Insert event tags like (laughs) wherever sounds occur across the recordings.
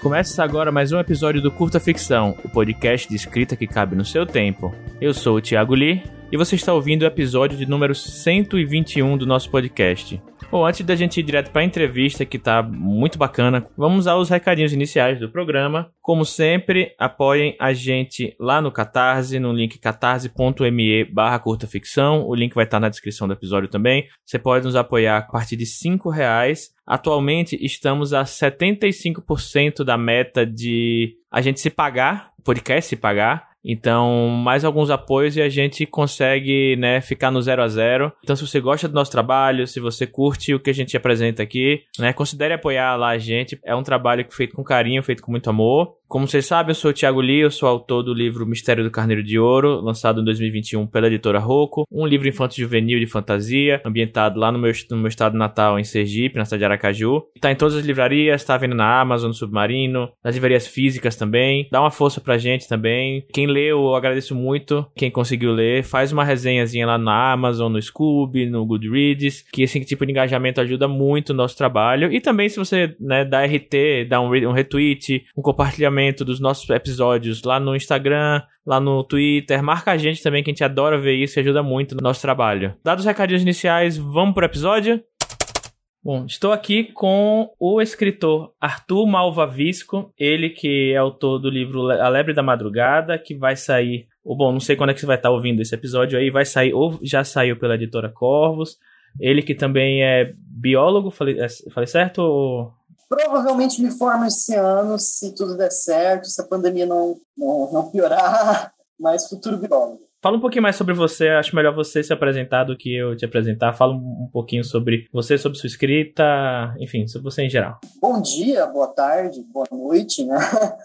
Começa agora mais um episódio do Curta Ficção, o podcast de escrita que cabe no seu tempo. Eu sou o Thiago Lee e você está ouvindo o episódio de número 121 do nosso podcast. Bom, antes da gente ir direto para a entrevista, que tá muito bacana, vamos aos recadinhos iniciais do programa. Como sempre, apoiem a gente lá no Catarse, no link catarse.me barra curta ficção. O link vai estar na descrição do episódio também. Você pode nos apoiar a partir de 5 reais. Atualmente estamos a 75% da meta de a gente se pagar, o podcast se pagar. Então, mais alguns apoios e a gente consegue, né, ficar no zero a zero. Então, se você gosta do nosso trabalho, se você curte o que a gente apresenta aqui, né, considere apoiar lá a gente. É um trabalho feito com carinho, feito com muito amor. Como vocês sabem, eu sou o Thiago Lee, eu sou autor do livro Mistério do Carneiro de Ouro, lançado em 2021 pela editora Rocco, um livro infanto-juvenil de fantasia, ambientado lá no meu, no meu estado natal, em Sergipe, na cidade de Aracaju. Está em todas as livrarias, está vendo na Amazon, no Submarino, nas livrarias físicas também. Dá uma força pra gente também. Quem leu, eu agradeço muito. Quem conseguiu ler, faz uma resenhazinha lá na Amazon, no Scoob, no Goodreads, que esse tipo de engajamento ajuda muito o nosso trabalho. E também se você né, dá RT, dá um, um retweet, um compartilhamento dos nossos episódios lá no Instagram, lá no Twitter. Marca a gente também, que a gente adora ver isso e ajuda muito no nosso trabalho. Dados os recadinhos iniciais, vamos pro episódio? Bom, estou aqui com o escritor Arthur Malvavisco, ele que é autor do livro A Lebre da Madrugada, que vai sair, ou bom, não sei quando é que você vai estar ouvindo esse episódio aí, vai sair, ou já saiu pela editora Corvos. Ele que também é biólogo, falei, é, falei certo? Provavelmente me formo esse ano, se tudo der certo, se a pandemia não, não, não piorar, (laughs) mas futuro biólogo. Fala um pouquinho mais sobre você, acho melhor você se apresentar do que eu te apresentar. Fala um pouquinho sobre você, sobre sua escrita, enfim, sobre você em geral. Bom dia, boa tarde, boa noite, né?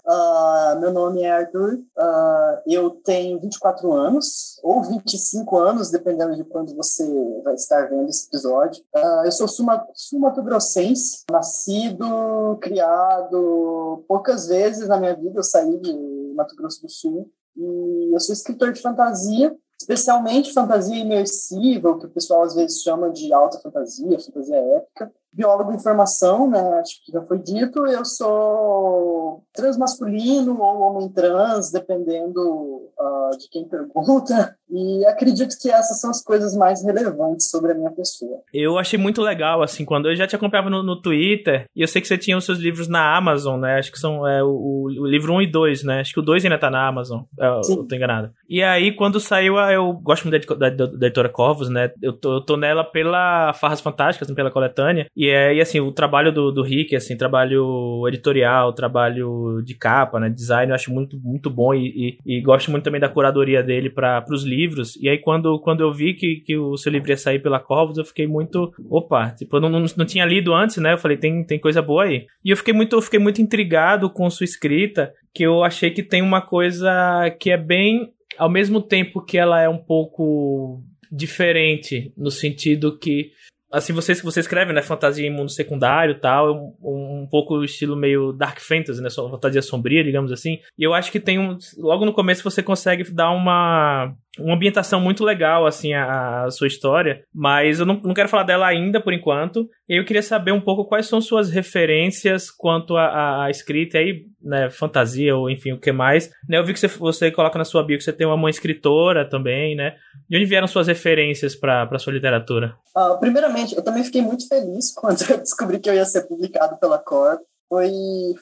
Uh, (laughs) meu nome é Arthur, uh, eu tenho 24 anos, ou 25 anos, dependendo de quando você vai estar vendo esse episódio. Uh, eu sou sumatogrossense, nascido, criado, poucas vezes na minha vida eu saí de Mato Grosso do Sul, e eu sou escritor de fantasia, especialmente fantasia imersiva, o que o pessoal às vezes chama de alta fantasia, fantasia épica biólogo em formação, né? Acho que já foi dito. Eu sou transmasculino ou homem trans, dependendo uh, de quem pergunta. E acredito que essas são as coisas mais relevantes sobre a minha pessoa. Eu achei muito legal, assim, quando eu já te acompanhava no, no Twitter, e eu sei que você tinha os seus livros na Amazon, né? Acho que são é, o, o livro 1 e 2, né? Acho que o 2 ainda tá na Amazon, é, Sim. eu tô enganado. E aí, quando saiu, eu gosto muito da, da, da editora Corvos, né? Eu tô, eu tô nela pela Farras Fantásticas, pela coletânea, e, é, e assim, o trabalho do, do Rick, assim, trabalho editorial, trabalho de capa, né? Design, eu acho muito, muito bom e, e, e gosto muito também da curadoria dele para os livros. E aí, quando, quando eu vi que, que o seu livro ia sair pela Corvus, eu fiquei muito. Opa, tipo, eu não, não, não tinha lido antes, né? Eu falei, tem, tem coisa boa aí. E eu fiquei muito, eu fiquei muito intrigado com sua escrita, que eu achei que tem uma coisa que é bem. Ao mesmo tempo que ela é um pouco diferente, no sentido que assim, você, você escreve, né, fantasia em mundo secundário tal, um, um pouco estilo meio dark fantasy, né, fantasia sombria, digamos assim. E eu acho que tem um, logo no começo você consegue dar uma uma ambientação muito legal, assim, a, a sua história, mas eu não, não, quero falar dela ainda por enquanto. E eu queria saber um pouco quais são suas referências quanto à escrita aí, né, fantasia ou enfim, o que mais. Né, eu vi que você, você coloca na sua bio que você tem uma mãe escritora também, né? De onde vieram suas referências para sua literatura? Uh, primeiramente, eu também fiquei muito feliz (laughs) quando eu descobri que eu ia ser publicado pela Corp foi,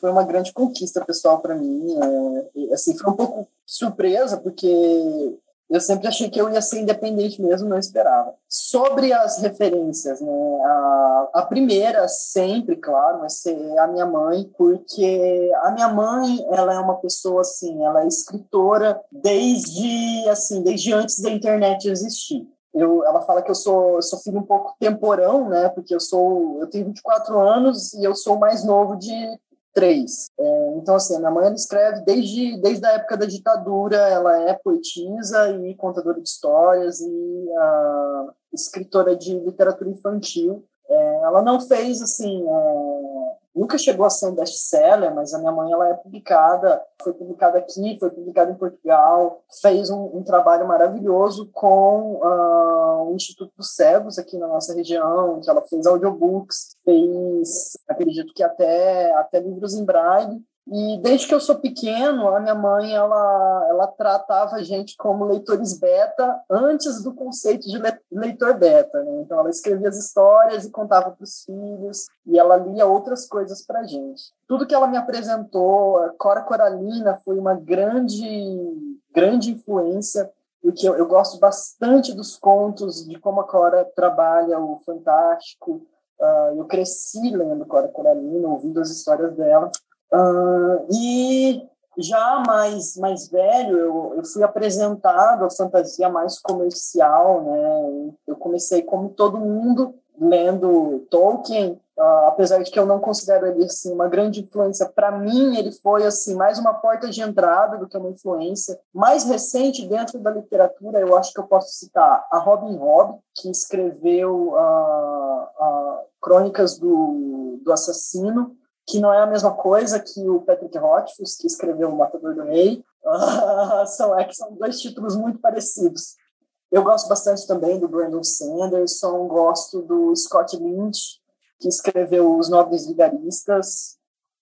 foi uma grande conquista pessoal para mim. É, assim, foi um pouco surpresa, porque eu sempre achei que eu ia ser independente mesmo, não esperava. Sobre as referências, né? A, a primeira, sempre, claro, vai ser a minha mãe, porque a minha mãe, ela é uma pessoa, assim, ela é escritora desde, assim, desde antes da internet existir. Eu, ela fala que eu sou, sou filho um pouco temporão, né? Porque eu sou, eu tenho 24 anos e eu sou mais novo de três. É, então, assim, a minha mãe escreve desde, desde a época da ditadura, ela é poetisa e contadora de histórias e escritora de literatura infantil. É, ela não fez, assim, é, nunca chegou a ser um best-seller, mas a minha mãe ela é publicada, foi publicada aqui, foi publicada em Portugal, fez um, um trabalho maravilhoso com uh, o Instituto dos Cegos aqui na nossa região, que ela fez audiobooks, fez, acredito que até, até livros em braille, e desde que eu sou pequeno, a minha mãe ela, ela tratava a gente como leitores beta antes do conceito de leitor beta. Né? Então, ela escrevia as histórias e contava para os filhos, e ela lia outras coisas para a gente. Tudo que ela me apresentou, Cora Coralina foi uma grande, grande influência, porque eu, eu gosto bastante dos contos, de como a Cora trabalha o fantástico. Uh, eu cresci lendo Cora Coralina, ouvindo as histórias dela. Uh, e já mais mais velho, eu, eu fui apresentado à fantasia mais comercial, né? Eu comecei como todo mundo lendo Tolkien, uh, apesar de que eu não considero ele assim uma grande influência para mim, ele foi assim mais uma porta de entrada do que uma influência. Mais recente dentro da literatura, eu acho que eu posso citar a Robin Hobb, que escreveu uh, Crônicas do, do Assassino, que não é a mesma coisa que o Patrick Rothfuss, que escreveu O Matador do Rei. Uh, são, é que são dois títulos muito parecidos. Eu gosto bastante também do Brandon Sanderson, gosto do Scott Lynch, que escreveu Os Nobres Vigaristas,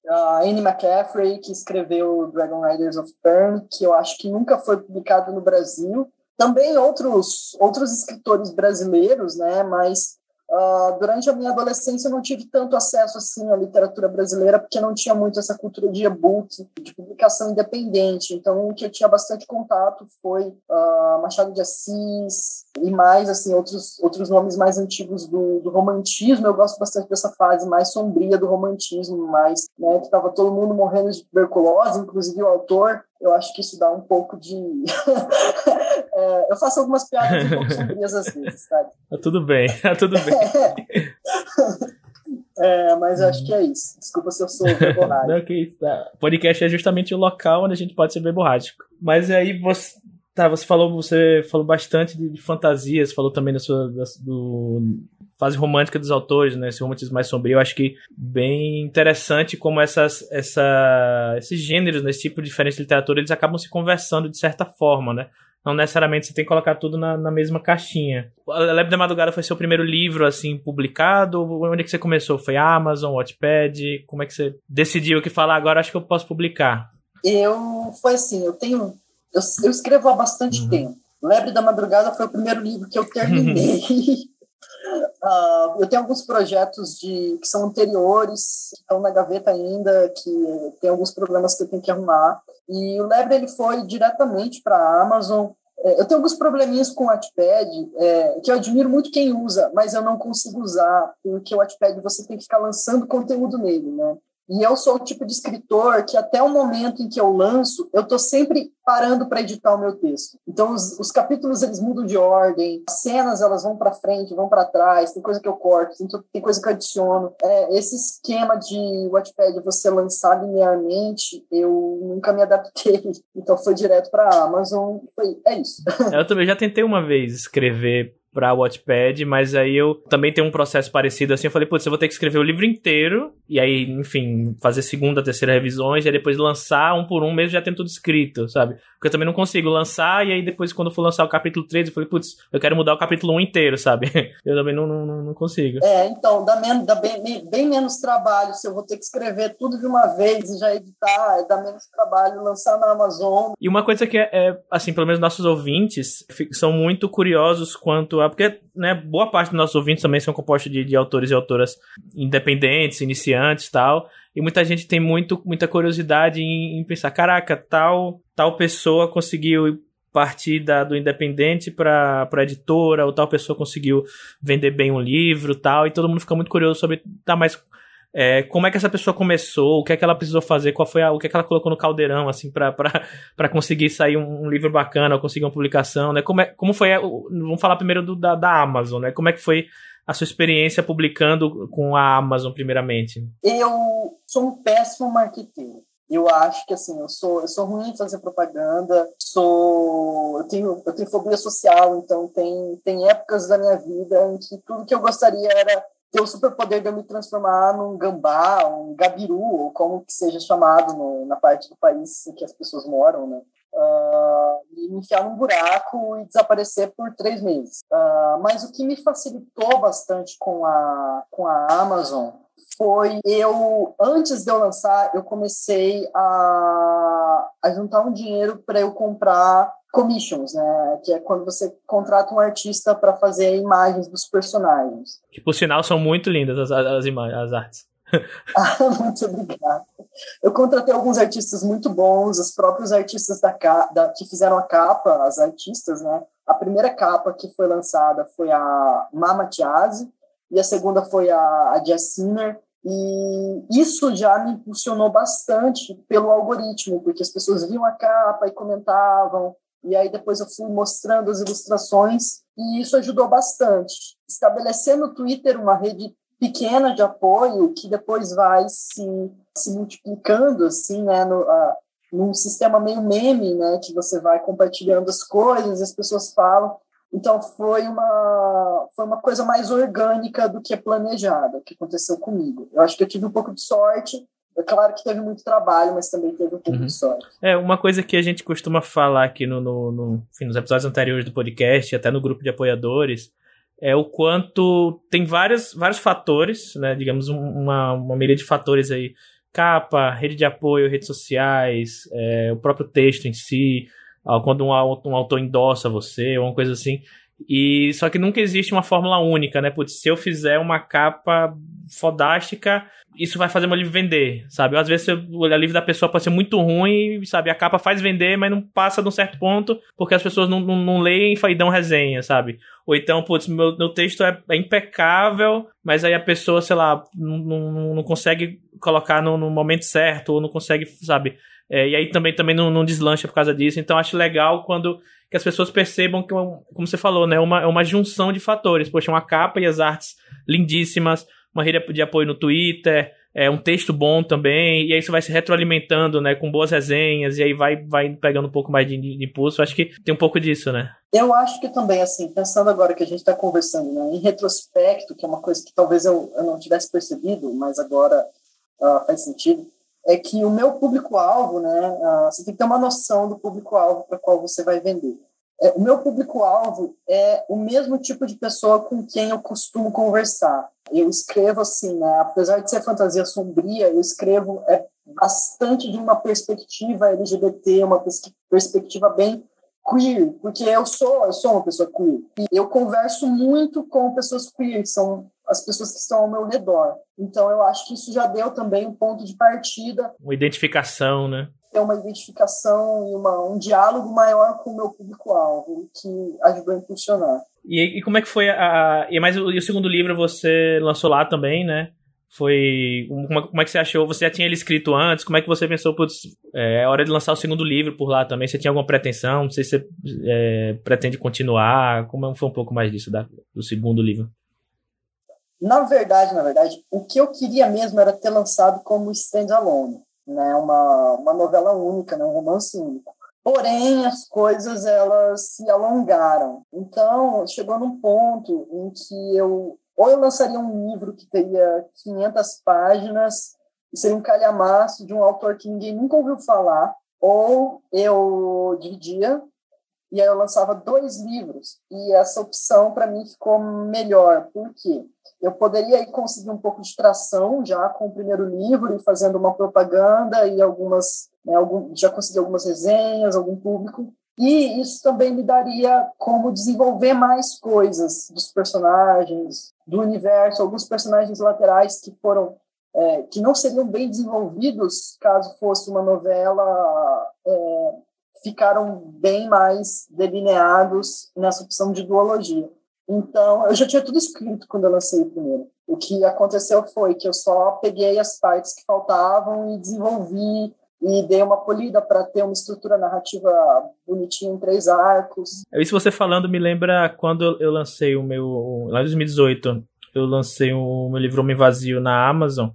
a Anne McCaffrey, que escreveu Dragon Riders of Turn, que eu acho que nunca foi publicado no Brasil. Também outros, outros escritores brasileiros, né, mas Uh, durante a minha adolescência eu não tive tanto acesso assim à literatura brasileira porque não tinha muito essa cultura de e-book, de publicação independente. Então o que eu tinha bastante contato foi uh, Machado de Assis e mais assim outros outros nomes mais antigos do, do, romantismo. Eu gosto bastante dessa fase mais sombria do romantismo, mais né, que estava todo mundo morrendo de tuberculose, inclusive o autor eu acho que isso dá um pouco de. (laughs) é, eu faço algumas piadas um pouco sombrias às vezes, sabe? Tá tudo bem, tá tudo bem. (laughs) É, mas acho que é isso. Desculpa se eu sou verborrágico. Não, que isso. Tá. Podcast é justamente o local onde a gente pode ser verborrágico. Mas aí você. Tá, você falou, você falou bastante de, de fantasias, falou também da sua, da, do, fase romântica dos autores, né? Esse romantismo mais sombrio. Eu acho que bem interessante como essas, essa, esses gêneros, né? esse tipo de diferente de literatura, eles acabam se conversando de certa forma, né? Não necessariamente você tem que colocar tudo na, na mesma caixinha. A Lebre da Madrugada foi seu primeiro livro, assim, publicado? Onde é que você começou? Foi Amazon, Wattpad? Como é que você decidiu que falar agora acho que eu posso publicar? Eu, foi assim, eu tenho... Eu, eu escrevo há bastante uhum. tempo. Lebre da Madrugada foi o primeiro livro que eu (laughs) terminei. Uh, eu tenho alguns projetos de, que são anteriores, que estão na gaveta ainda, que tem alguns problemas que eu tenho que arrumar. E o Lebre ele foi diretamente para a Amazon. É, eu tenho alguns probleminhas com o Wattpad, é, que eu admiro muito quem usa, mas eu não consigo usar, porque o Wattpad você tem que ficar lançando conteúdo nele, né? E eu sou o tipo de escritor que até o momento em que eu lanço, eu estou sempre parando para editar o meu texto. Então os, os, capítulos eles mudam de ordem, as cenas elas vão para frente, vão para trás, tem coisa que eu corto, tem, tem coisa que eu adiciono. É, esse esquema de Wattpad você lançar linearmente, eu nunca me adaptei. (laughs) Então foi direto para Amazon, foi é isso. Eu também já tentei uma vez escrever pra Wattpad, mas aí eu também tenho um processo parecido assim. Eu falei, putz, eu vou ter que escrever o livro inteiro, e aí, enfim, fazer segunda, terceira revisões, e aí depois lançar um por um mesmo já tendo tudo escrito, sabe? Porque eu também não consigo lançar, e aí depois, quando for lançar o capítulo 3, eu falei, putz, eu quero mudar o capítulo 1 inteiro, sabe? (laughs) Eu também não, não, não consigo. É, então, dá, menos, dá bem, bem menos trabalho se eu vou ter que escrever tudo de uma vez e já editar, dá menos trabalho lançar na Amazon. E uma coisa que é, é assim, pelo menos nossos ouvintes são muito curiosos quanto porque né, boa parte dos nossos ouvintes também são compostos de, de autores e autoras independentes, iniciantes e tal. E muita gente tem muito, muita curiosidade em, em pensar: caraca, tal, tal pessoa conseguiu partir da, do independente para a editora, ou tal pessoa conseguiu vender bem um livro tal. E todo mundo fica muito curioso sobre. Tá, mas é, como é que essa pessoa começou, o que é que ela precisou fazer, qual foi a, o que é que ela colocou no caldeirão, assim, para (laughs) conseguir sair um, um, livro bacana, ou conseguir uma publicação, né? Como, é, como foi, vamos falar primeiro do, da, da Amazon, né? Como é que foi a sua experiência publicando com a Amazon, primeiramente? Eu sou um péssimo marqueteiro. Eu acho que assim, eu sou, eu sou ruim em fazer propaganda, sou, eu tenho, eu tenho fobia social, então tem, tem épocas da minha vida em que tudo que eu gostaria era ter o superpoder de eu me transformar num gambá, um gabiru, ou como que seja chamado no, na parte do país em que as pessoas moram, né? Uh, e me enfiar num buraco e desaparecer por três meses. Uh, mas o que me facilitou bastante com a, com a Amazon foi eu, antes de eu lançar, eu comecei a, a juntar um dinheiro para eu comprar commissions, né? Que é quando você contrata um artista para fazer imagens dos personagens. Que por sinal são muito lindas as, as imagens, as artes. (laughs) ah, muito obrigada. Eu contratei alguns artistas muito bons, os próprios artistas da, da, que fizeram a capa, as artistas, né? A primeira capa que foi lançada foi a Mama Tiazi e a segunda foi a, a Jess Sinner. E isso já me impulsionou bastante pelo algoritmo, porque as pessoas viam a capa e comentavam, e aí depois eu fui mostrando as ilustrações, e isso ajudou bastante. Estabelecer no Twitter uma rede pequena de apoio que depois vai se, se multiplicando, assim, né, no, uh, num sistema meio meme, né, que você vai compartilhando as coisas, as pessoas falam. Então foi uma foi uma coisa mais orgânica do que planejada que aconteceu comigo. Eu acho que eu tive um pouco de sorte. É claro que teve muito trabalho, mas também teve um pouco uhum. de sorte. É, uma coisa que a gente costuma falar aqui no, no, no enfim, nos episódios anteriores do podcast, até no grupo de apoiadores, é o quanto tem vários, vários fatores, né? Digamos, uma, uma de fatores aí. Capa, rede de apoio, redes sociais, é, o próprio texto em si, quando um, um autor endossa você, ou uma coisa assim. E só que nunca existe uma fórmula única, né? Putz, se eu fizer uma capa fodástica, isso vai fazer meu livro vender, sabe? Às vezes o livro da pessoa pode ser muito ruim, sabe? A capa faz vender, mas não passa de um certo ponto, porque as pessoas não, não, não leem e dão resenha, sabe? Ou então, putz, meu, meu texto é, é impecável, mas aí a pessoa, sei lá, não, não, não consegue colocar no, no momento certo, ou não consegue, sabe? É, e aí também, também não, não, deslancha por causa disso. Então acho legal quando que as pessoas percebam que, como você falou, né, uma, é uma junção de fatores. Poxa, uma capa e as artes lindíssimas, uma rede de apoio no Twitter, é, um texto bom também, e aí isso vai se retroalimentando, né, com boas resenhas, e aí vai, vai pegando um pouco mais de, de impulso. Acho que tem um pouco disso, né? Eu acho que também, assim, pensando agora que a gente está conversando, né, em retrospecto, que é uma coisa que talvez eu, eu não tivesse percebido, mas agora uh, faz sentido, é que o meu público-alvo, né, você tem que ter uma noção do público-alvo para qual você vai vender. É, o meu público-alvo é o mesmo tipo de pessoa com quem eu costumo conversar. Eu escrevo assim, né, apesar de ser fantasia sombria, eu escrevo é, bastante de uma perspectiva LGBT, uma perspectiva bem queer, porque eu sou, eu sou uma pessoa queer. E eu converso muito com pessoas queer, são as pessoas que estão ao meu redor. Então eu acho que isso já deu também um ponto de partida. Uma identificação, né? Ter uma identificação e uma, um diálogo maior com o meu público-alvo, que ajudou a impulsionar. E, e como é que foi a. E mais o, e o segundo livro você lançou lá também, né? Foi. Como, como, é que você achou? Você já tinha ele escrito antes? Como é que você pensou, putz, é, é hora de lançar o segundo livro por lá também? Você tinha alguma pretensão? Não sei se você é, pretende continuar. Como foi um pouco mais disso da, do segundo livro? Na verdade, na verdade, o que eu queria mesmo era ter lançado como standalone, né? Uma, uma novela única, né? um romance único. Porém, as coisas elas se alongaram. Então, chegou num ponto em que eu ou eu lançaria um livro que teria 500 páginas e seria um calhamaço de um autor que ninguém nunca ouviu falar, ou eu dividia e eu lançava dois livros e essa opção para mim ficou melhor. Porque eu poderia conseguir um pouco de tração já com o primeiro livro e fazendo uma propaganda e algumas né, algum, já consegui algumas resenhas algum público. E isso também me daria como desenvolver mais coisas dos personagens do universo alguns personagens laterais que foram é, que não seriam bem desenvolvidos caso fosse uma novela é, ficaram bem mais delineados nessa opção de duologia. Então, eu já tinha tudo escrito quando eu lancei o primeiro. O que aconteceu foi que eu só peguei as partes que faltavam e desenvolvi e dei uma polida para ter uma estrutura narrativa bonitinha em três arcos. Isso você falando me lembra quando eu lancei o meu. Lá em 2018, eu lancei o meu livro Homem Vazio na Amazon.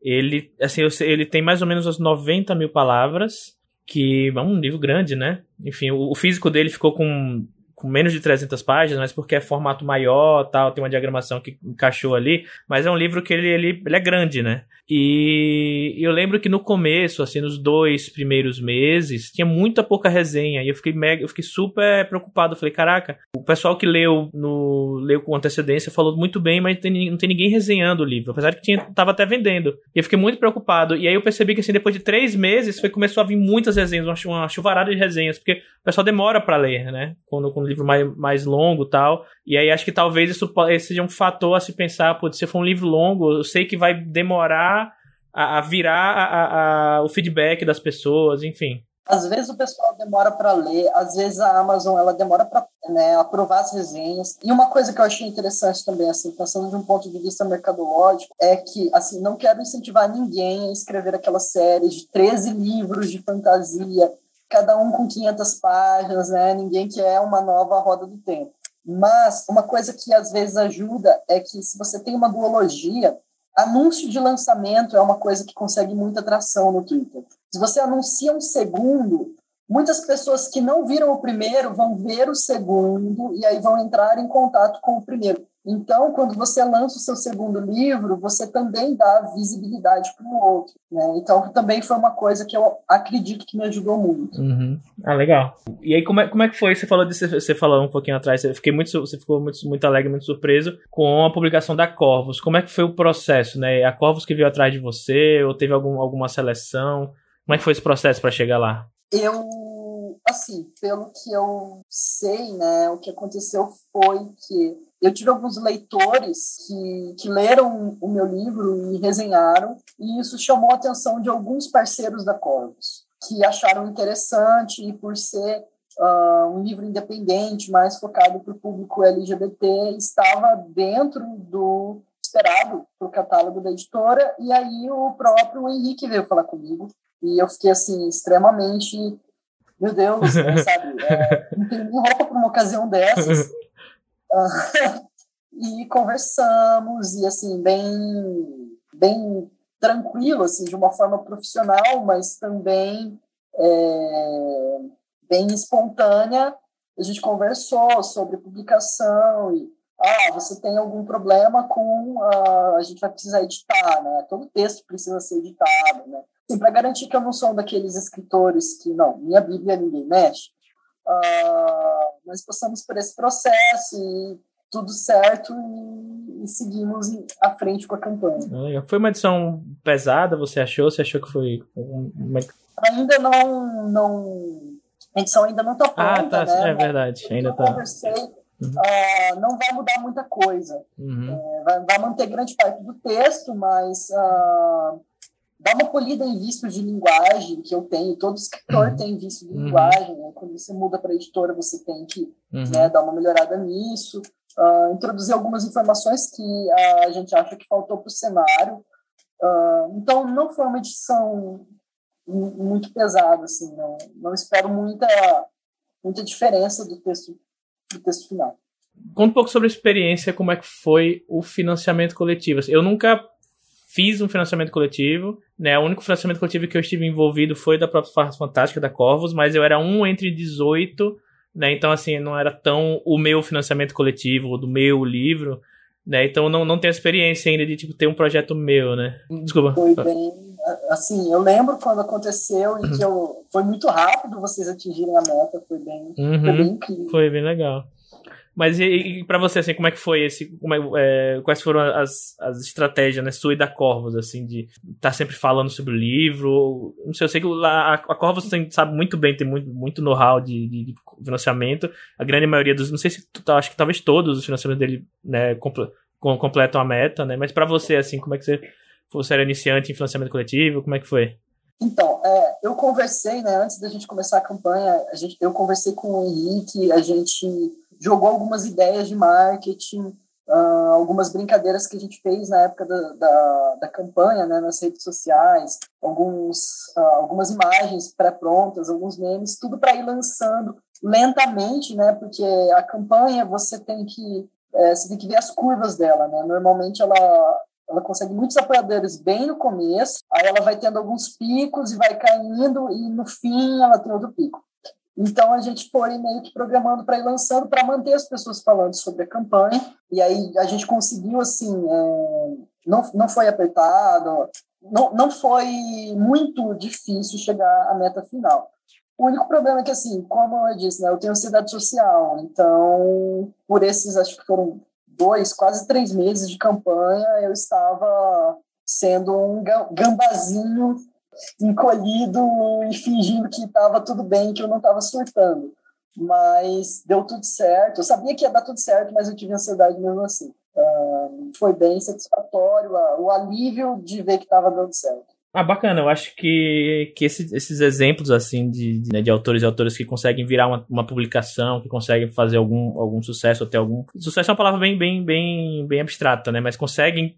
Ele, assim, ele tem mais ou menos as 90 mil palavras que é um livro grande, né? Enfim, o, o físico dele ficou com com menos de 300 páginas, mas porque é formato maior, tal, tem uma diagramação que encaixou ali, mas é um livro que ele, ele, ele é grande, né? E eu lembro que no começo, assim, nos dois primeiros meses, tinha muita pouca resenha. E eu fiquei mega, eu fiquei super preocupado. Eu falei, caraca, o pessoal que leu no leu com antecedência falou muito bem, mas tem, não tem ninguém resenhando o livro. Apesar de que tinha, tava até vendendo. E eu fiquei muito preocupado. E aí eu percebi que, assim, depois de três meses, foi começou a vir muitas resenhas, uma, uma chuvarada de resenhas, porque o pessoal demora para ler, né? Quando, quando o livro mais, mais longo tal. E aí acho que talvez isso seja um fator a se pensar, pô, se for um livro longo, eu sei que vai demorar a, a virar a, a, o feedback das pessoas, enfim. Às vezes o pessoal demora para ler, às vezes a Amazon ela demora para né, aprovar as resenhas. E uma coisa que eu achei interessante também, assim, pensando de um ponto de vista mercadológico, é que, assim, não quero incentivar ninguém a escrever aquela série de 13 livros de fantasia, cada um com 500 páginas, né? Ninguém quer uma nova roda do tempo. Mas uma coisa que às vezes ajuda é que se você tem uma duologia, Anúncio de lançamento é uma coisa que consegue muita atração no Twitter. Se você anuncia um segundo, muitas pessoas que não viram o primeiro vão ver o segundo e aí vão entrar em contato com o primeiro. Então, quando você lança o seu segundo livro, você também dá visibilidade para o outro. Né? Então, também foi uma coisa que eu acredito que me ajudou muito. Uhum. Ah, legal. E aí, como é, como é que foi? Você falou disso, você falou um pouquinho atrás, você, fiquei muito, você ficou muito, muito alegre, muito surpreso com a publicação da Corvus. Como é que foi o processo? Né? A Corvus que veio atrás de você, ou teve algum, alguma seleção? Como é que foi esse processo para chegar lá? Eu assim, pelo que eu sei, né, o que aconteceu foi que eu tive alguns leitores que, que leram o meu livro e resenharam, e isso chamou a atenção de alguns parceiros da Corvus, que acharam interessante e por ser uh, um livro independente, mais focado para o público LGBT, estava dentro do esperado para o catálogo da editora, e aí o próprio Henrique veio falar comigo, e eu fiquei, assim, extremamente meu Deus, (laughs) sabe? É, não tem nem roupa para uma ocasião dessas. (laughs) e conversamos, e assim, bem, bem tranquilo, assim, de uma forma profissional, mas também é, bem espontânea. A gente conversou sobre publicação e ah, você tem algum problema com uh, a gente vai precisar editar, né? Todo texto precisa ser editado, né? Assim, para garantir que eu não sou daqueles escritores que não, minha Bíblia ninguém mexe. Uh, nós passamos por esse processo e tudo certo e, e seguimos à frente com a campanha. Ah, foi uma edição pesada, você achou? Você achou que foi uma... Ainda não, não... A edição ainda não está pronta, ah, tá, né? É verdade, ainda está. conversei, uhum. uh, não vai mudar muita coisa. Uhum. É, vai, vai, manter grande parte do texto, mas... Uh, dá uma polida em vícios de linguagem que eu tenho, todo escritor uhum. tem vício de uhum. linguagem, né? Quando você muda para editora você tem que uhum. né, dar uma melhorada nisso, uh, introduzir algumas informações que uh, a gente acha que faltou para o cenário, uh, então não foi uma edição muito pesada, assim, não, não espero muita, muita diferença do texto, do texto final. Conta um pouco sobre a experiência, como é que foi o financiamento coletivo. Eu nunca fiz um financiamento coletivo, né? O único financiamento coletivo que eu estive envolvido foi da própria Farras Fantástica da Corvos, mas eu era um entre 18, né? Então, assim, não era tão o meu financiamento coletivo, do meu livro, né? Então, não, não tenho experiência ainda de, tipo, ter um projeto meu, né? Desculpa. Foi bem... Assim, eu lembro quando aconteceu e que eu... Foi muito rápido vocês atingirem a meta, foi bem, uhum, foi bem incrível. Foi bem legal. Mas e, e para você, assim, como é que foi esse. É, é, quais foram as, as estratégias, né, sua e da Corvos, assim, de estar tá sempre falando sobre o livro? Não sei, eu sei que a, a Corvos tem, sabe muito bem, tem muito, muito know-how de, de, de, financiamento. A grande maioria dos. Não sei se. Acho que talvez todos os financiamentos dele né, comple, completam a meta, né? Mas para você, assim, como é que você. Você era iniciante em financiamento coletivo? Como é que foi? Então, é, eu conversei, né, antes da gente começar a campanha, a gente, eu conversei com o Henrique, a gente jogou algumas ideias de marketing, uh, algumas brincadeiras que a gente fez na época da, da, da campanha, né, nas redes sociais, alguns, uh, algumas imagens pré-prontas, alguns memes, tudo para ir lançando lentamente, né, porque a campanha você tem que é, você tem que ver as curvas dela, né? Normalmente ela ela consegue muitos apoiadores bem no começo, aí ela vai tendo alguns picos e vai caindo e no fim ela tem outro pico. Então a gente foi meio que programando para ir lançando para manter as pessoas falando sobre a campanha. E aí a gente conseguiu assim, é, não, não foi apertado, não, não foi muito difícil chegar à meta final. O único problema é que, assim, como eu disse, né, eu tenho ansiedade social, então, por esses, acho que foram dois, quase três meses de campanha, eu estava sendo um gambazinho encolhido e fingindo que estava tudo bem, que eu não estava surtando. Mas deu tudo certo. Eu sabia que ia dar tudo certo, mas eu tive ansiedade mesmo assim. Uh, foi bem satisfatório uh, o alívio de ver que estava dando certo. Ah, bacana. Eu acho que, que esses, esses exemplos, assim, de, de, né, de, autores e autores que conseguem virar uma, uma publicação, que conseguem fazer algum, algum sucesso, até algum... Sucesso é uma palavra bem, bem, bem, bem abstrata, né? Mas conseguem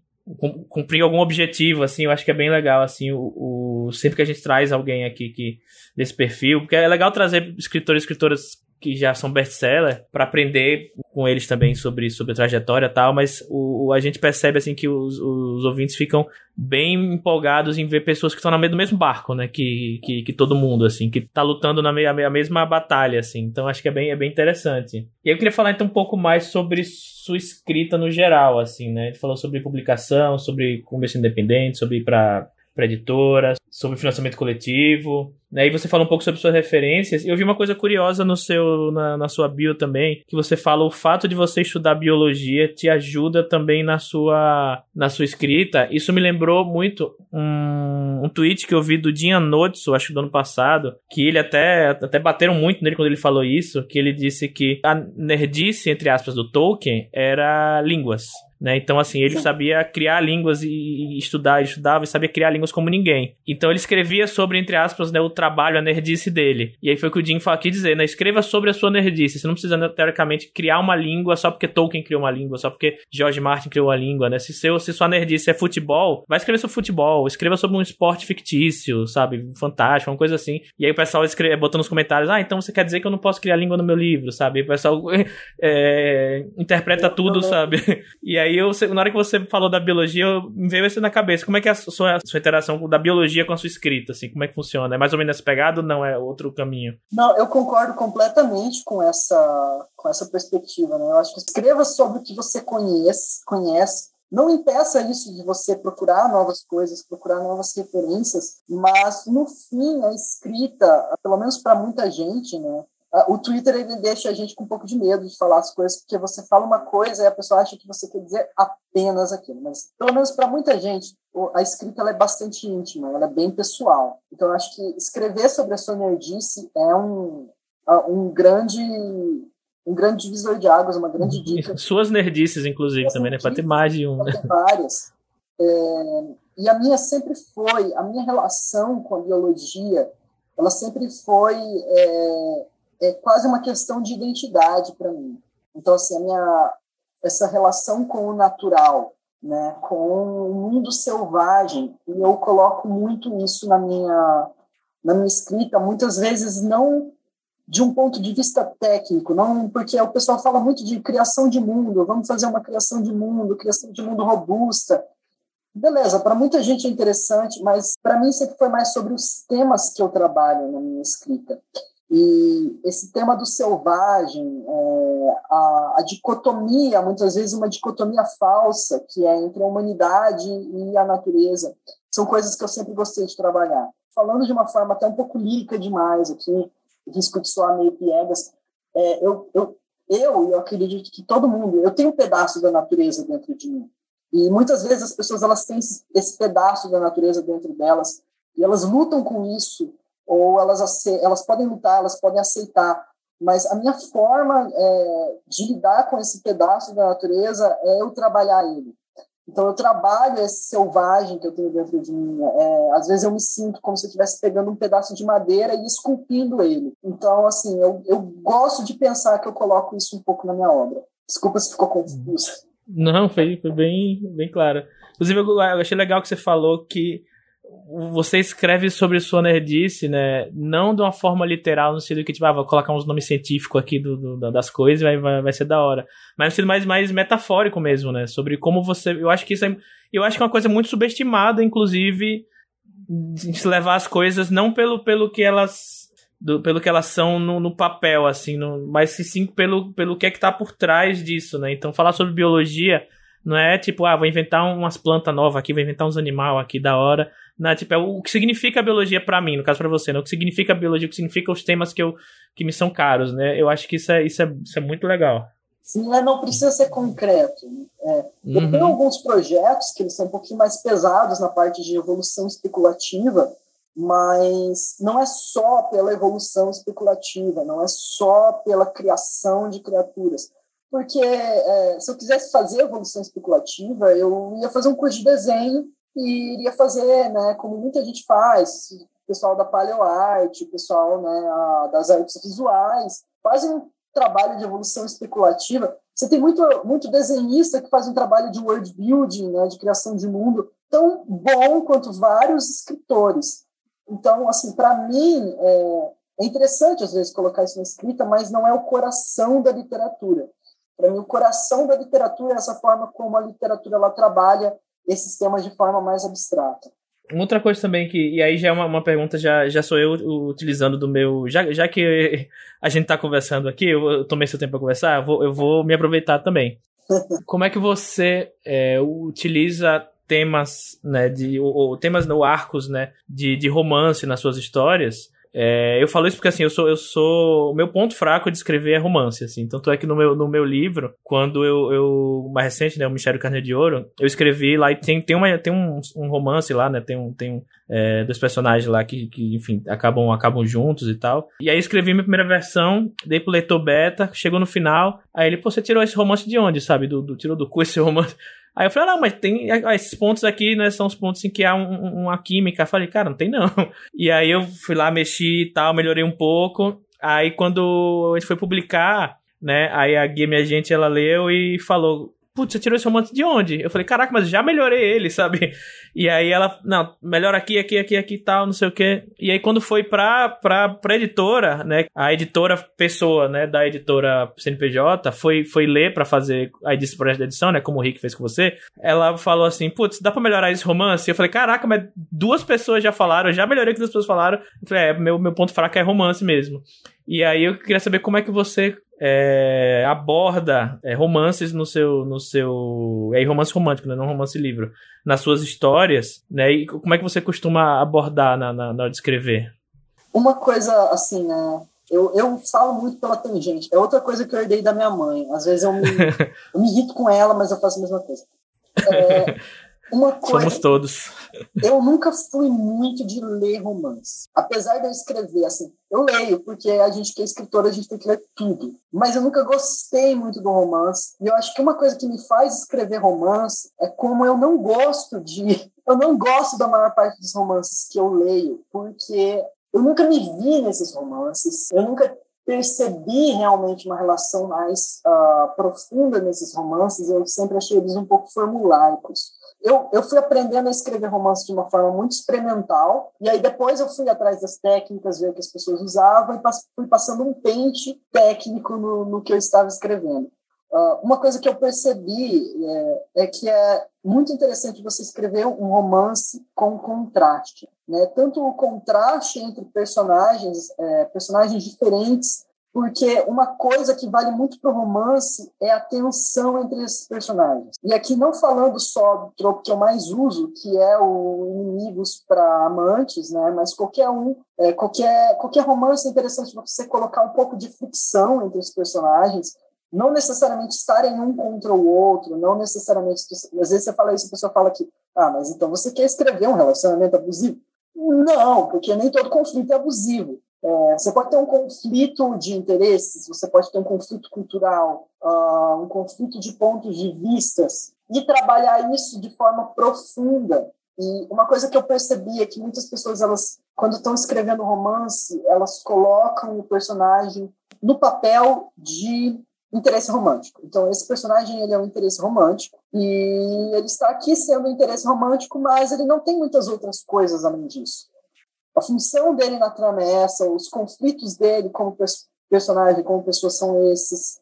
cumprir algum objetivo, assim, eu acho que é bem legal, assim, o, o sempre que a gente traz alguém aqui que desse perfil, porque é legal trazer escritores e escritoras que já são best-seller para aprender com eles também sobre, sobre a trajetória e tal, mas o, o, a gente percebe assim que os, os ouvintes ficam bem empolgados em ver pessoas que estão no meio do mesmo barco, né, que, que, que todo mundo, assim, que tá lutando na meia, a mesma batalha, assim, então acho que é bem, é bem interessante. E eu queria falar então um pouco mais sobre sua escrita no geral, assim, né, ele falou sobre publicação, sobre comércio independente, sobre para para editora, sobre financiamento coletivo. Né? E você fala um pouco sobre suas referências. Eu vi uma coisa curiosa no seu, na, na, sua bio também, que você fala o fato de você estudar biologia te ajuda também na sua, na sua escrita. Isso me lembrou muito um, um tweet que eu vi do Dinha Notso, acho do ano passado, que ele até, até bateram muito nele quando ele falou isso, que ele disse que a nerdice, entre aspas, do Tolkien era línguas. Né? Então, assim, ele sabia criar línguas e estudar, estudava e sabia criar línguas como ninguém. Então, ele escrevia sobre, entre aspas, né, o trabalho, a nerdice dele. E aí foi o que o Jim falou aqui dizer, né? Escreva sobre a sua nerdice. Você não precisa, né, teoricamente, criar uma língua só porque Tolkien criou uma língua, só porque George Martin criou uma língua, né? Se, seu, se sua nerdice é futebol, vai escrever sobre futebol, escreva sobre um esporte fictício, sabe? Fantástico, uma coisa assim. E aí o pessoal escreve, botou nos comentários, ah, então você quer dizer que eu não posso criar língua no meu livro, sabe? E o pessoal é, (laughs) interpreta tudo, sabe? (laughs) E aí eu, na hora que você falou da biologia, me veio isso na cabeça. Como é que é a sua, a sua interação da biologia com a sua escrita, assim? Como é que funciona? É mais ou menos essa pegada ou não é outro caminho? Não, eu concordo completamente com essa, com essa perspectiva, né? Eu acho que escreva sobre o que você conhece, conhece não impeça isso de você procurar novas coisas, procurar novas referências, mas no fim a escrita, pelo menos para muita gente, né, o Twitter ele deixa a gente com um pouco de medo de falar as coisas, porque você fala uma coisa e a pessoa acha que você quer dizer apenas aquilo. Mas, pelo menos para muita gente, a escrita ela é bastante íntima, ela é bem pessoal. Então, eu acho que escrever sobre a sua nerdice é um, um grande um grande divisor de águas, uma grande dica. (laughs) Suas nerdices, inclusive, Suas também, nerdices, né? Para ter mais de um. Né? Várias. É, e a minha sempre foi, a minha relação com a biologia, ela sempre foi é, é quase uma questão de identidade para mim. Então, assim, a minha, essa relação com o natural, né, com o mundo selvagem, e eu coloco muito isso na minha, na minha escrita, muitas vezes não de um ponto de vista técnico, não porque o pessoal fala muito de criação de mundo, vamos fazer uma criação de mundo, criação de mundo robusta. Beleza, para muita gente é interessante, mas para mim sempre foi mais sobre os temas que eu trabalho na minha escrita. E esse tema do selvagem, é, a, a, dicotomia, muitas vezes uma dicotomia falsa, que é entre a humanidade e a natureza, são coisas que eu sempre gostei de trabalhar. Falando de uma forma até um pouco lírica demais aqui, risco de soar meio piegas, é, eu, eu, eu, eu acredito que todo mundo, eu tenho um pedaço da natureza dentro de mim. E muitas vezes as pessoas elas têm esse, esse pedaço da natureza dentro delas e elas lutam com isso ou elas, elas podem lutar, elas podem aceitar, mas a minha forma é, de lidar com esse pedaço da natureza é eu trabalhar ele. Então eu trabalho esse selvagem que eu tenho dentro de mim. É, às vezes eu me sinto como se eu estivesse pegando um pedaço de madeira e esculpindo ele. Então assim eu, eu gosto de pensar que eu coloco isso um pouco na minha obra. Desculpa se ficou confuso. Não, foi, foi bem, bem claro. Inclusive, eu achei legal que você falou que você escreve sobre sua nerdice, né? Não de uma forma literal, no sentido que, tipo, ah, vou colocar uns nomes científicos aqui do, do das coisas e vai, vai, vai ser da hora. Mas no sentido mais, mais metafórico mesmo, né? Sobre como você. Eu acho que isso é. Eu acho que é uma coisa muito subestimada, inclusive, de levar as coisas não pelo, pelo que elas do, pelo que elas são no, no papel, assim, no, mas sim pelo, pelo que é que tá por trás disso, né? Então, falar sobre biologia não é tipo, ah, vou inventar umas plantas novas aqui, vou inventar uns animais aqui da hora. Não, é, tipo, é o que significa a biologia para mim, no caso para você, né? O que significa a biologia, o que significa os temas que, eu, que me são caros, né? Eu acho que isso é, isso é, isso é muito legal. Sim, não precisa ser concreto. É, uhum. Eu tenho alguns projetos que eles são um pouquinho mais pesados na parte de evolução especulativa, mas não é só pela evolução especulativa, não é só pela criação de criaturas porque é, se eu quisesse fazer evolução especulativa, eu ia fazer um curso de desenho e iria fazer, né, como muita gente faz, o pessoal da paleoarte, o pessoal né, a, das artes visuais, fazem um trabalho de evolução especulativa. Você tem muito, muito desenhista que faz um trabalho de world building, né, de criação de mundo, tão bom quanto vários escritores. Então, assim, para mim, é, é interessante às vezes colocar isso na escrita, mas não é o coração da literatura. Para mim, o coração da literatura é essa forma como a literatura ela trabalha esses temas de forma mais abstrata. Outra coisa também que, e aí já é uma, uma pergunta, já, já sou eu utilizando do meu. Já, já que (laughs) a gente está conversando aqui, eu tomei seu tempo para conversar, eu vou, eu vou me aproveitar também. (laughs) Como é que você é, utiliza temas, né, de, ou, ou temas ou arcos, né, de, de romance nas suas histórias é, eu falo isso porque assim, eu sou, eu sou. O meu ponto fraco de escrever é romance, assim. Tanto é que no meu, no meu livro, quando eu, eu. Mais recente, né? O Mistério Carne de Ouro, eu escrevi lá e tem, tem, uma, tem um, um romance lá, né? Tem um. Tem um é, dois personagens lá que, que, enfim, acabam, acabam juntos e tal. E aí eu escrevi minha primeira versão, dei pro leitor beta, chegou no final. Aí ele, pô, você tirou esse romance de onde, sabe? Do, do, tirou do cu esse (laughs) romance. Aí eu falei, ah, não, mas tem ah, esses pontos aqui, né, são os pontos em que há um, uma química. Eu falei, cara, não tem não. (laughs) E aí eu fui lá, mexi e tal, melhorei um pouco. Aí quando a gente foi publicar, né, aí a minha gente, ela leu e falou, putz, você tirou esse romance de onde? Eu falei, caraca, mas já melhorei ele, sabe? E aí ela, não, melhor aqui, aqui, aqui, aqui tal, não sei o quê. E aí quando foi pra, pra, pra editora, né, a editora pessoa, né, da editora CNPJ, foi, foi ler pra fazer a edição, projeto de edição, né, como o Rick fez com você, ela falou assim, putz, dá pra melhorar esse romance? Eu falei, caraca, mas duas pessoas já falaram, eu já melhorei o que duas pessoas falaram. Eu falei, é, meu, meu ponto fraco é romance mesmo. E aí eu queria saber como é que você é, aborda é, romances no seu, no seu, é romance romântico, né, não romance livro, nas suas histórias, né? E como é que você costuma abordar na, na, na hora de escrever? Uma coisa assim, né? Eu, eu falo muito pela tangente. É outra coisa que eu herdei da minha mãe. Às vezes eu me, (laughs) eu me irrito com ela, mas eu faço a mesma coisa. É, (laughs) uma coisa, Somos todos. Eu nunca fui muito de ler romance. Apesar de eu escrever, assim, eu leio, porque a gente que é escritor, a gente tem que ler tudo. Mas eu nunca gostei muito do romance. E eu acho que uma coisa que me faz escrever romance é como eu não gosto de. (laughs) Eu não gosto da maior parte dos romances que eu leio, porque eu nunca me vi nesses romances. Eu nunca percebi realmente uma relação mais uh, profunda nesses romances. Eu sempre achei eles um pouco formulaicos eu, eu fui aprendendo a escrever romance de uma forma muito experimental, e aí depois eu fui atrás das técnicas, ver o que as pessoas usavam, e fui passando um pente técnico no, no que eu estava escrevendo. Uh, uma coisa que eu percebi é, é, que é muito interessante você escrever um romance com contraste. Né? Tanto o contraste entre personagens, é, personagens diferentes, porque uma coisa que vale muito para o romance é a tensão entre esses personagens. E aqui não falando só do tropo que eu mais uso, que é o inimigos para amantes, né? Mas qualquer um, é, qualquer qualquer romance é interessante você colocar um pouco de fricção entre os personagens, não necessariamente estarem um contra o outro, não necessariamente. Às vezes você fala isso, a pessoa fala que, ah, mas então você quer escrever um relacionamento abusivo? Não, porque nem todo conflito é abusivo. É, você pode ter um conflito de interesses, você pode ter um conflito cultural, uh, um conflito de pontos de vistas, e trabalhar isso de forma profunda. E uma coisa que eu percebi é que muitas pessoas, elas, quando estão escrevendo romance, elas colocam o personagem no papel de interesse romântico. Então, esse personagem ele é um interesse romântico e ele está aqui sendo um interesse romântico, mas ele não tem muitas outras coisas além disso. A função dele na trama é essa, os conflitos dele como personagem, como pessoa são esses.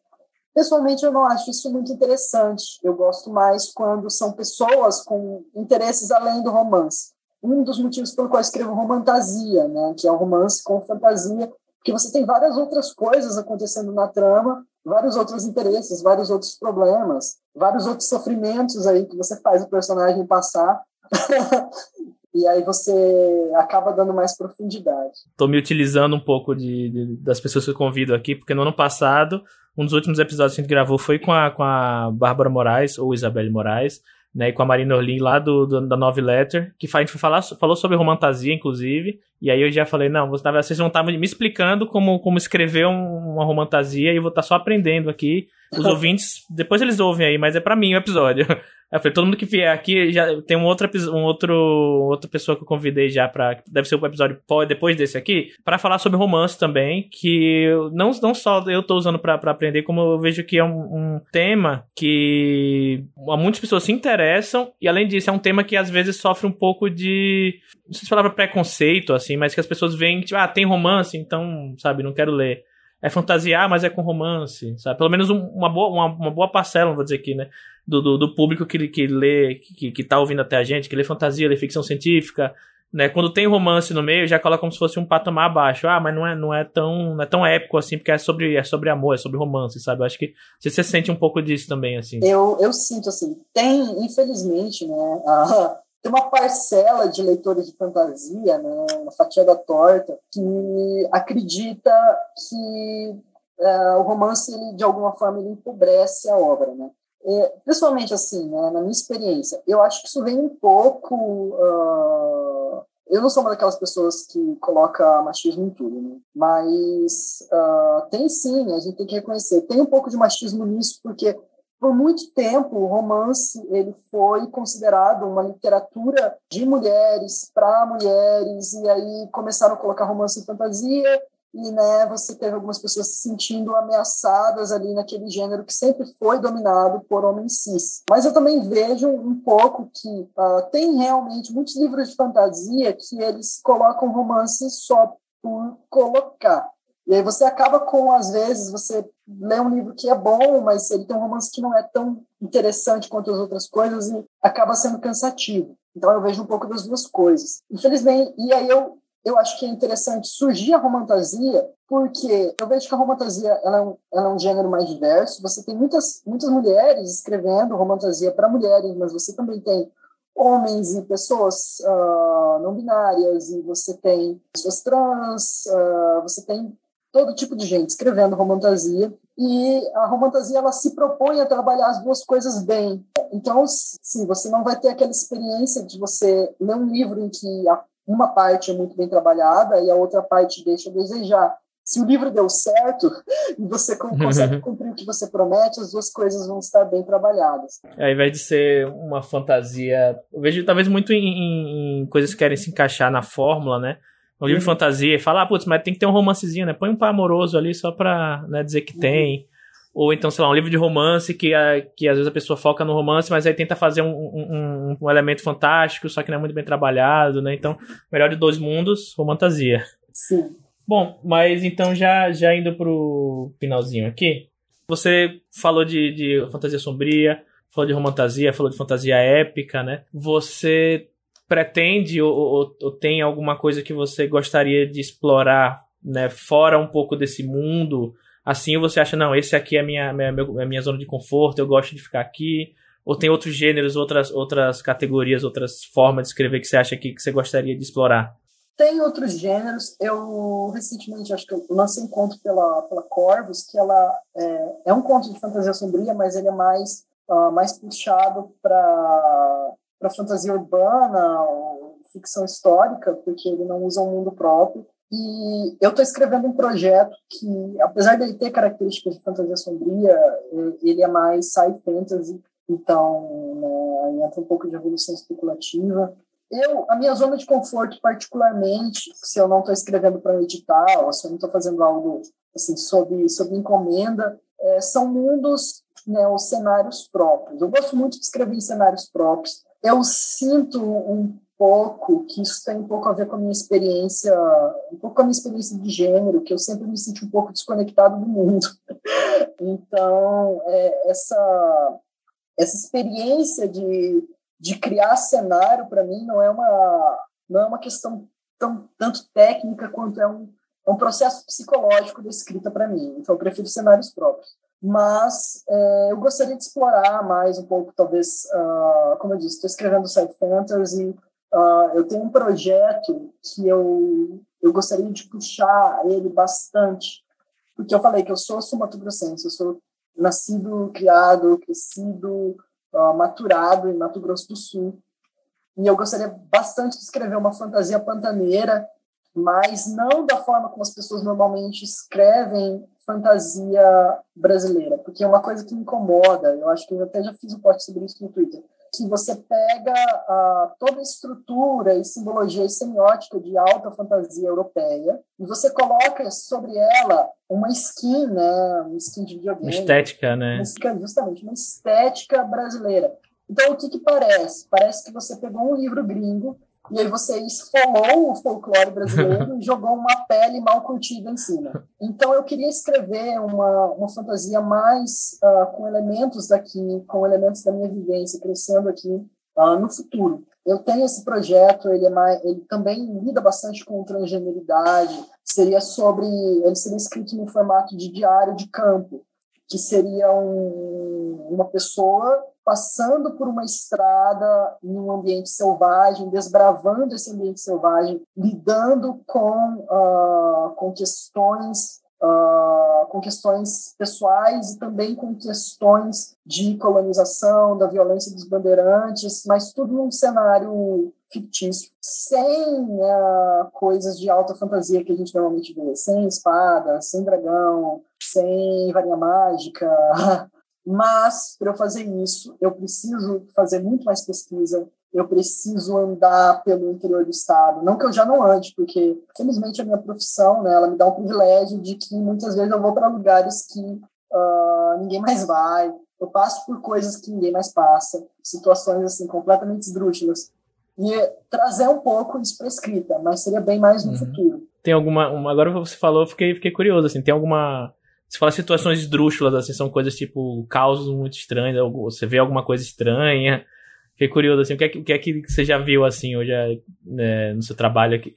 Pessoalmente, eu não acho isso muito interessante. Eu gosto mais quando são pessoas com interesses além do romance. Um dos motivos pelo qual escrevo romantasia, né, que é um romance com fantasia, Porque você tem várias outras coisas acontecendo na trama, vários outros interesses, vários outros problemas, vários outros sofrimentos aí que você faz o personagem passar. (laughs) e aí você acaba dando mais profundidade. Estou me utilizando um pouco de, de, das pessoas que eu convido aqui, porque no ano passado, um dos últimos episódios que a gente gravou foi com a, com a Bárbara Moraes, ou Isabelle Moraes, né, e com a Marina Orlin lá do, do, da Nove Letter, que a gente falar, falou sobre romantasia, inclusive, e aí eu já falei, não, vocês vão estar me explicando como, como escrever um, uma romantasia e eu vou estar só aprendendo aqui. Os (laughs) ouvintes, depois eles ouvem aí, mas é para mim o episódio. Eu falei, todo mundo que vier aqui já tem um outro, um outro outra pessoa que eu convidei já para deve ser o um episódio depois desse aqui, para falar sobre romance também, que não, não só eu tô usando para aprender, como eu vejo que é um, um, tema que muitas pessoas se interessam e além disso é um tema que às vezes sofre um pouco de não sei se falava preconceito assim, mas que as pessoas veem, tipo, ah, tem romance, então, sabe, não quero ler é fantasiar, mas é com romance, sabe? Pelo menos um, uma, boa, uma, uma, boa parcela, vou dizer aqui, né? Do, do, do, público que, que lê, que, que tá ouvindo até a gente, que lê fantasia, lê ficção científica, né? Quando tem romance no meio, já coloca como se fosse um patamar abaixo. Ah, mas não é, não é, tão, não é tão épico assim, porque é sobre, é sobre amor, é sobre romance, sabe? Eu acho que você, você sente um pouco disso também, assim. Eu, eu sinto, assim, tem, infelizmente, né? (laughs) tem uma parcela de leitores de fantasia, né, uma fatia da torta, que acredita que uh, o romance, ele, de alguma forma, ele empobrece a obra, né? É, pessoalmente, assim, né, na minha experiência, eu acho que isso vem um pouco... Uh, eu não sou uma daquelas pessoas que coloca machismo em tudo, né? mas uh, tem sim, a gente tem que reconhecer. Tem um pouco de machismo nisso, porque por muito tempo, o romance ele foi considerado uma literatura de mulheres para mulheres e aí começaram a colocar romance em fantasia e né, você teve algumas pessoas se sentindo ameaçadas ali naquele gênero que sempre foi dominado por homens cis. Mas eu também vejo um pouco que uh, tem realmente muitos livros de fantasia que eles colocam romance só por colocar. E aí você acaba com, às vezes, você lê um livro que é bom, mas ele tem um romance que não é tão interessante quanto as outras coisas e acaba sendo cansativo. Então eu vejo um pouco das duas coisas. Infelizmente, e aí eu, eu acho que é interessante surgir a romantasia, porque eu vejo que a romantasia ela é, um, ela é um gênero mais diverso. Você tem muitas, muitas mulheres escrevendo romantasia para mulheres, mas você também tem homens e pessoas uh, não binárias, e você tem pessoas trans, uh, você tem todo tipo de gente escrevendo romantasia e a romantasia ela se propõe a trabalhar as duas coisas bem. Então, sim, você não vai ter aquela experiência de você ler um livro em que uma parte é muito bem trabalhada e a outra parte deixa a desejar. Se o livro deu certo (laughs) e você consegue cumprir o que você promete, as duas coisas vão estar bem trabalhadas. Ao invés de ser uma fantasia, eu vejo talvez muito em, em coisas que querem se encaixar na fórmula, né? Um livro de fantasia e fala, ah, putz, mas tem que ter um romancezinho, né? Põe um par amoroso ali só pra né, dizer que tem. Ou então, sei lá, um livro de romance que, a, que às vezes a pessoa foca no romance, mas aí tenta fazer um, um, um, elemento fantástico, só que não é muito bem trabalhado, né? Então, melhor de dois mundos, romantasia. Sim. Bom, mas então já, já indo pro finalzinho aqui, você falou de, de fantasia sombria, falou de romantasia, falou de fantasia épica, né? Você pretende ou, ou, ou, tem alguma coisa que você gostaria de explorar, né, fora um pouco desse mundo? Assim você acha, não, esse aqui é a minha, minha, minha, minha zona de conforto, eu gosto de ficar aqui? Ou tem outros gêneros, outras, outras categorias, outras formas de escrever que você acha que, que você gostaria de explorar? Tem outros gêneros. Eu recentemente acho que lancei um conto pela, pela Corvus, que ela é, é um conto de fantasia sombria, mas ele é mais, uh, mais puxado para para fantasia urbana ficção histórica, porque ele não usa um mundo próprio. E eu estou escrevendo um projeto que, apesar de ele ter características de fantasia sombria, ele é mais sci fantasy, então né, entra um pouco de evolução especulativa. Eu, a minha zona de conforto, particularmente, se eu não estou escrevendo para edital, ou se eu não estou fazendo algo assim sob, sob encomenda, é, são mundos, né, os cenários próprios. Eu gosto muito de escrever em cenários próprios eu sinto um pouco que isso tem um pouco a ver com a minha experiência, um pouco com a minha experiência de gênero, que eu sempre me senti um pouco desconectado do mundo. (laughs) Então, é, essa essa experiência de, de criar cenário para mim não é uma não é uma questão tão tanto técnica quanto é um, é um processo psicológico da escrita para mim, então eu prefiro cenários próprios. Mas é, eu gostaria de explorar mais um pouco, talvez, uh, como eu disse, estou escrevendo sci fantasy, uh, eu tenho um projeto que eu, eu gostaria de puxar ele bastante, porque eu falei que eu sou sumatogrossense, eu sou nascido, criado, crescido, uh, maturado em Mato Grosso do Sul, e eu gostaria bastante de escrever uma fantasia pantaneira, mas não da forma como as pessoas normalmente escrevem fantasia brasileira, porque é uma coisa que me incomoda, eu acho que eu até já fiz um post sobre isso no Twitter, que você pega uh, toda a estrutura e simbologia e semiótica de alta fantasia europeia e você coloca sobre ela uma skin, né, uma skin de videogame. Uma estética, né? Uma, justamente, uma estética brasileira. Então, o que, que parece? Parece que você pegou um livro gringo e aí você esfolou o folclore brasileiro (laughs) e jogou uma pele mal curtida em cima. Então, eu queria escrever uma, uma fantasia mais uh, com elementos daqui, com elementos da minha vivência, crescendo aqui uh, no futuro. Eu tenho esse projeto, ele, é mais, ele também lida bastante com transgeneridade, seria sobre, ele seria escrito no formato de diário de campo, que seria um, uma pessoa passando por uma estrada em um ambiente selvagem, desbravando esse ambiente selvagem, lidando com, uh, com questões uh, com questões pessoais e também com questões de colonização, da violência dos bandeirantes, mas tudo num cenário fictício, sem uh, coisas de alta fantasia que a gente normalmente vê, sem espada, sem dragão, sem varinha mágica, (laughs) Mas, para eu fazer isso, eu preciso fazer muito mais pesquisa, eu preciso andar pelo interior do estado. Não que eu já não ande, porque, felizmente, a minha profissão, né, ela me dá o privilégio de que muitas vezes eu vou para lugares que uh, ninguém mais vai, eu passo por coisas que ninguém mais passa, situações, assim, completamente esdrúxulas. E trazer um pouco isso para escrita, mas seria bem mais no uhum. futuro. Tem alguma. Uma, agora você falou, fiquei, fiquei curioso, assim, tem alguma você fala situações esdrúxulas, assim, são coisas tipo causos muito estranhos, você vê alguma coisa estranha. Fiquei curioso, assim, o que é, o que, é que você já viu, assim, hoje né, no seu trabalho aqui?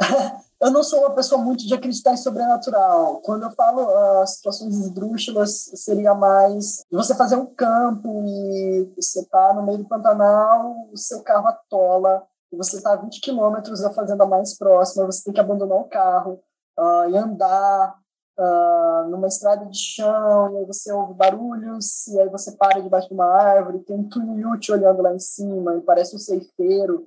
(laughs) eu não sou uma pessoa muito de acreditar em sobrenatural. Quando eu falo uh, situações esdrúxulas, seria mais você fazer um campo e você tá no meio do Pantanal, o seu carro atola, e você tá a 20 quilômetros da fazenda mais próxima, você tem que abandonar o carro uh, e andar uh, numa estrada de chão, e aí você ouve barulhos, e aí você para debaixo de uma árvore, tem um tunilhute olhando lá em cima, e parece um ceifeiro.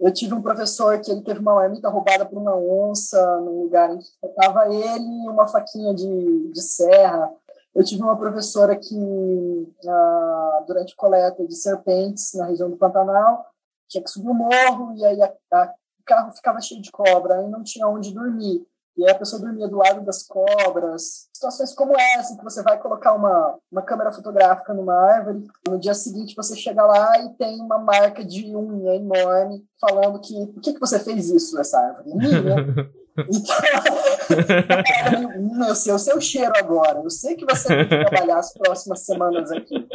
Eu tive um professor que ele teve uma marmita roubada por uma onça num lugar em que estava ele e uma faquinha de, de serra. Eu tive uma professora que, uh, durante coleta de serpentes na região do Pantanal, tinha que subir o morro e aí a, a, o carro ficava cheio de cobra e não tinha onde dormir e aí a pessoa dormia do lado das cobras. Situações como essa, que você vai colocar uma, uma câmera fotográfica numa árvore, no dia seguinte você chega lá e tem uma marca de unha enorme falando que por que, que você fez isso nessa árvore? Minha. (laughs) Então, (laughs) eu sei o seu cheiro agora. Eu sei que você tem que trabalhar as próximas semanas aqui. (laughs)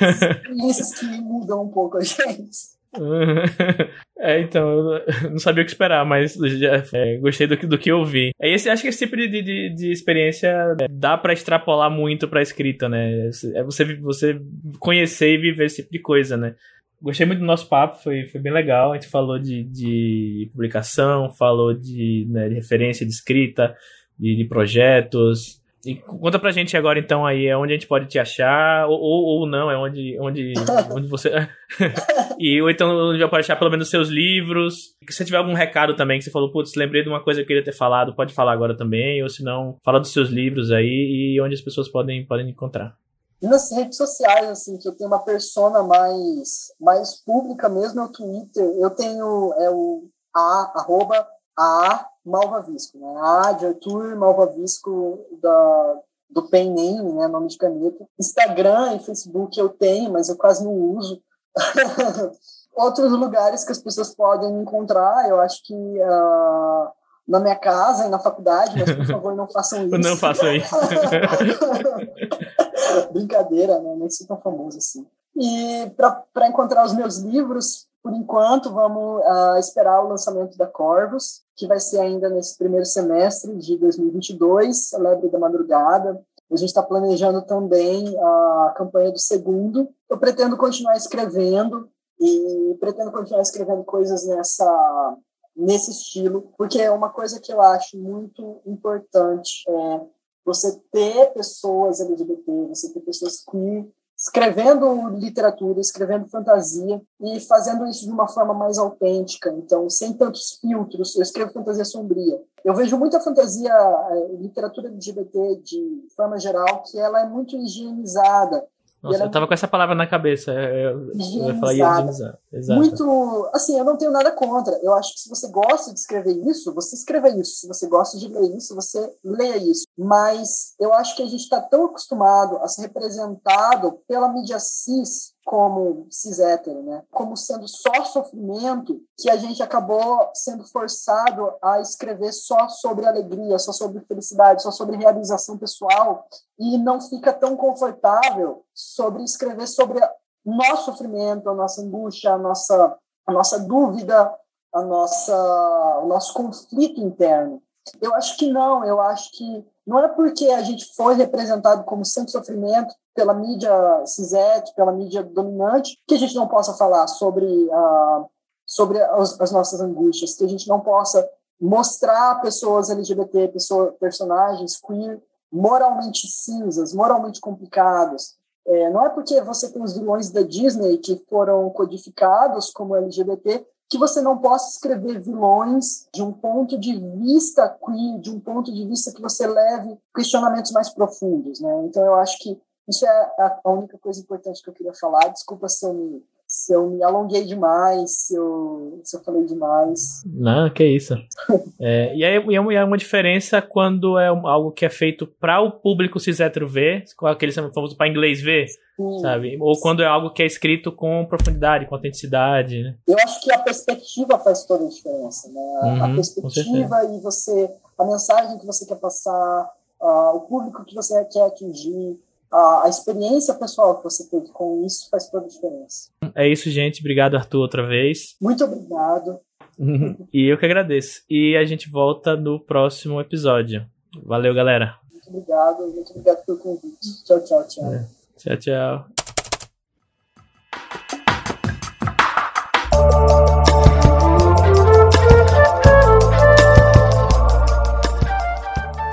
Experiências que mudam um pouco a gente. (laughs) é, então, eu não sabia o que esperar, mas já, é, gostei do que, do que eu vi. É esse, acho que esse tipo de, de, de experiência é, dá para extrapolar muito pra escrita, né? É você, você conhecer e viver esse tipo de coisa, né? Gostei muito do nosso papo, foi, foi bem legal. A gente falou de, de publicação, falou de, né, de referência de escrita, de, de projetos, e conta pra gente agora, então, aí, é onde a gente pode te achar, ou, ou, ou não, é onde, onde, (laughs) onde você. (laughs) e, ou então já pode achar pelo menos seus livros. Se você tiver algum recado também, que você falou, putz, lembrei de uma coisa que eu queria ter falado, pode falar agora também, ou se não, fala dos seus livros aí e onde as pessoas podem, podem encontrar. Nas redes sociais, assim, que eu tenho uma persona mais, mais pública mesmo, é o Twitter. Eu tenho é o a, arroba, a Malvavisco, né? A de Arthur Malvavisco da, do pen name, né? Nome de caneta. Instagram e Facebook eu tenho, mas eu quase não uso. (laughs) Outros lugares que as pessoas podem me encontrar, eu acho que uh, na minha casa e na faculdade, mas por favor não façam (laughs) isso. Não façam isso. (laughs) Brincadeira, né? Nem sou tão famoso assim. E para encontrar os meus livros, por enquanto, vamos uh, esperar o lançamento da Corvus, que vai ser ainda nesse primeiro semestre de 2022, a Lebre da Madrugada. A gente está planejando também a campanha do segundo. Eu pretendo continuar escrevendo e pretendo continuar escrevendo coisas nessa nesse estilo, porque é uma coisa que eu acho muito importante é você ter pessoas LGBT, você ter pessoas queer escrevendo literatura, escrevendo fantasia e fazendo isso de uma forma mais autêntica, então sem tantos filtros. Eu escrevo fantasia sombria. Eu vejo muita fantasia, eh, literatura LGBT de forma geral, que ela é muito higienizada. Nossa, eu tava com essa palavra na cabeça. Eu, eu ia falar higienizar. Exato. Muito. Assim, eu não tenho nada contra. Eu acho que se você gosta de escrever isso, você escreva isso. Se você gosta de ler isso, você leia isso. Mas eu acho que a gente está tão acostumado a ser representado pela mídia cis como cis hétero, né? Como sendo só sofrimento, que a gente acabou sendo forçado a escrever só sobre alegria, só sobre felicidade, só sobre realização pessoal e não fica tão confortável sobre escrever sobre o nosso sofrimento, a nossa angústia, a nossa a nossa dúvida, a nossa o nosso conflito interno. Eu acho que não, eu acho que não é porque a gente foi representado como sempre sofrimento pela mídia cisete, pela mídia dominante, que a gente não possa falar sobre, uh, sobre as, as, nossas angústias, que a gente não possa mostrar pessoas LGBT, pessoas, personagens queer, moralmente cinzas, moralmente complicados. É, não é porque você tem os vilões da Disney que foram codificados como LGBT que você não possa escrever vilões de um ponto de vista queer, de um ponto de vista que você leve questionamentos mais profundos, né? Então eu acho que isso é a única coisa importante que eu queria falar. Desculpa se eu me, se eu me alonguei demais, se eu, se eu falei demais. Não, que isso. (laughs) é, e aí é uma diferença quando é algo que é feito para o público cis hétero ver, com aquele famoso para inglês ver, Sim. sabe? Ou quando é algo que é escrito com profundidade, com autenticidade, né? Eu acho que a perspectiva faz toda a diferença, né? Uhum, a perspectiva e você, a mensagem que você quer passar, uh, o público que você quer atingir, a, a experiência pessoal que você teve com isso faz toda a diferença. É isso, gente. Obrigado, Arthur, outra vez. Muito obrigado. (laughs) e eu que agradeço. E a gente volta no próximo episódio. Valeu, galera. Muito obrigado. Muito obrigado pelo convite. Tchau, tchau, tchau. É. Tchau, tchau.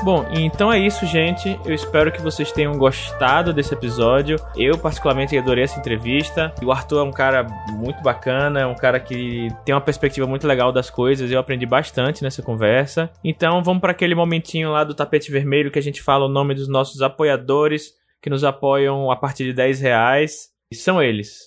Bom, então é isso, gente. Eu espero que vocês tenham gostado desse episódio. Eu, particularmente, adorei essa entrevista. O Arthur é um cara muito bacana, é um cara que tem uma perspectiva muito legal das coisas. Eu aprendi bastante nessa conversa. Então, vamos para aquele momentinho lá do tapete vermelho que a gente fala o nome dos nossos apoiadores que nos apoiam a partir de 10 reais. E são eles.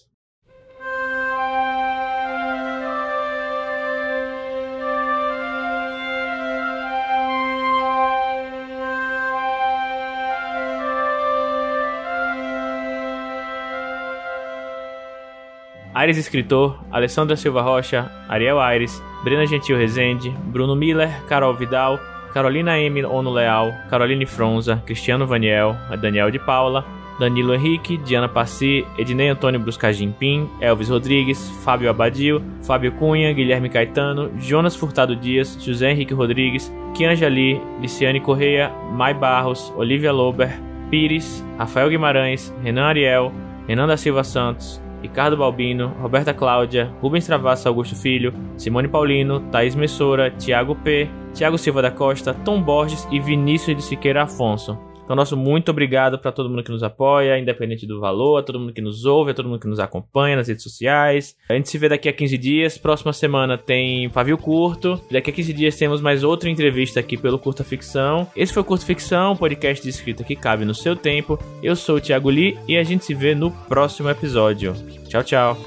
Aires Escritor, Alessandra Silva Rocha, Ariel Aires, Brena Gentil Rezende, Bruno Miller, Carol Vidal, Carolina M. Ono Leal, Caroline Fronza, Cristiano Vaniel, Daniel de Paula, Danilo Henrique, Diana Passi, Ednei Antônio Bruscagim Pim, Elvis Rodrigues, Fábio Abadio, Fábio Cunha, Guilherme Caetano, Jonas Furtado Dias, José Henrique Rodrigues, Kianja Lee, Liciane Correia, Mai Barros, Olivia Lober, Pires, Rafael Guimarães, Renan Ariel, Renan da Silva Santos, Ricardo Balbino, Roberta Cláudia, Rubens Travassa Augusto Filho, Simone Paulino, Thaís Messora, Tiago P, Tiago Silva da Costa, Tom Borges e Vinícius de Siqueira Afonso. Então, nosso muito obrigado para todo mundo que nos apoia, independente do valor, a todo mundo que nos ouve, a todo mundo que nos acompanha nas redes sociais. A gente se vê daqui a 15 dias. Próxima semana tem Pavio Curto. Daqui a 15 dias temos mais outra entrevista aqui pelo Curta Ficção. Esse foi o Curta Ficção, podcast de escrita que cabe no seu tempo. Eu sou o Thiago Lee e a gente se vê no próximo episódio. Tchau, tchau.